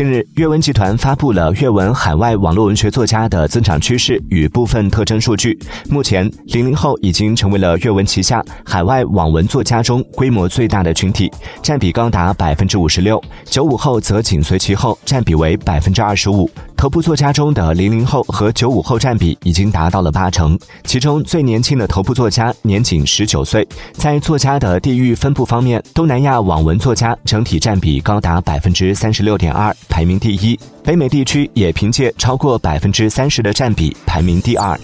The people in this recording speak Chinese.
近日，阅文集团发布了阅文海外网络文学作家的增长趋势与部分特征数据。目前，零零后已经成为了阅文旗下海外网文作家中规模最大的群体，占比高达百分之五十六。九五后则紧随其后，占比为百分之二十五。头部作家中的零零后和九五后占比已经达到了八成，其中最年轻的头部作家年仅十九岁。在作家的地域分布方面，东南亚网文作家整体占比高达百分之三十六点二，排名第一；北美地区也凭借超过百分之三十的占比排名第二。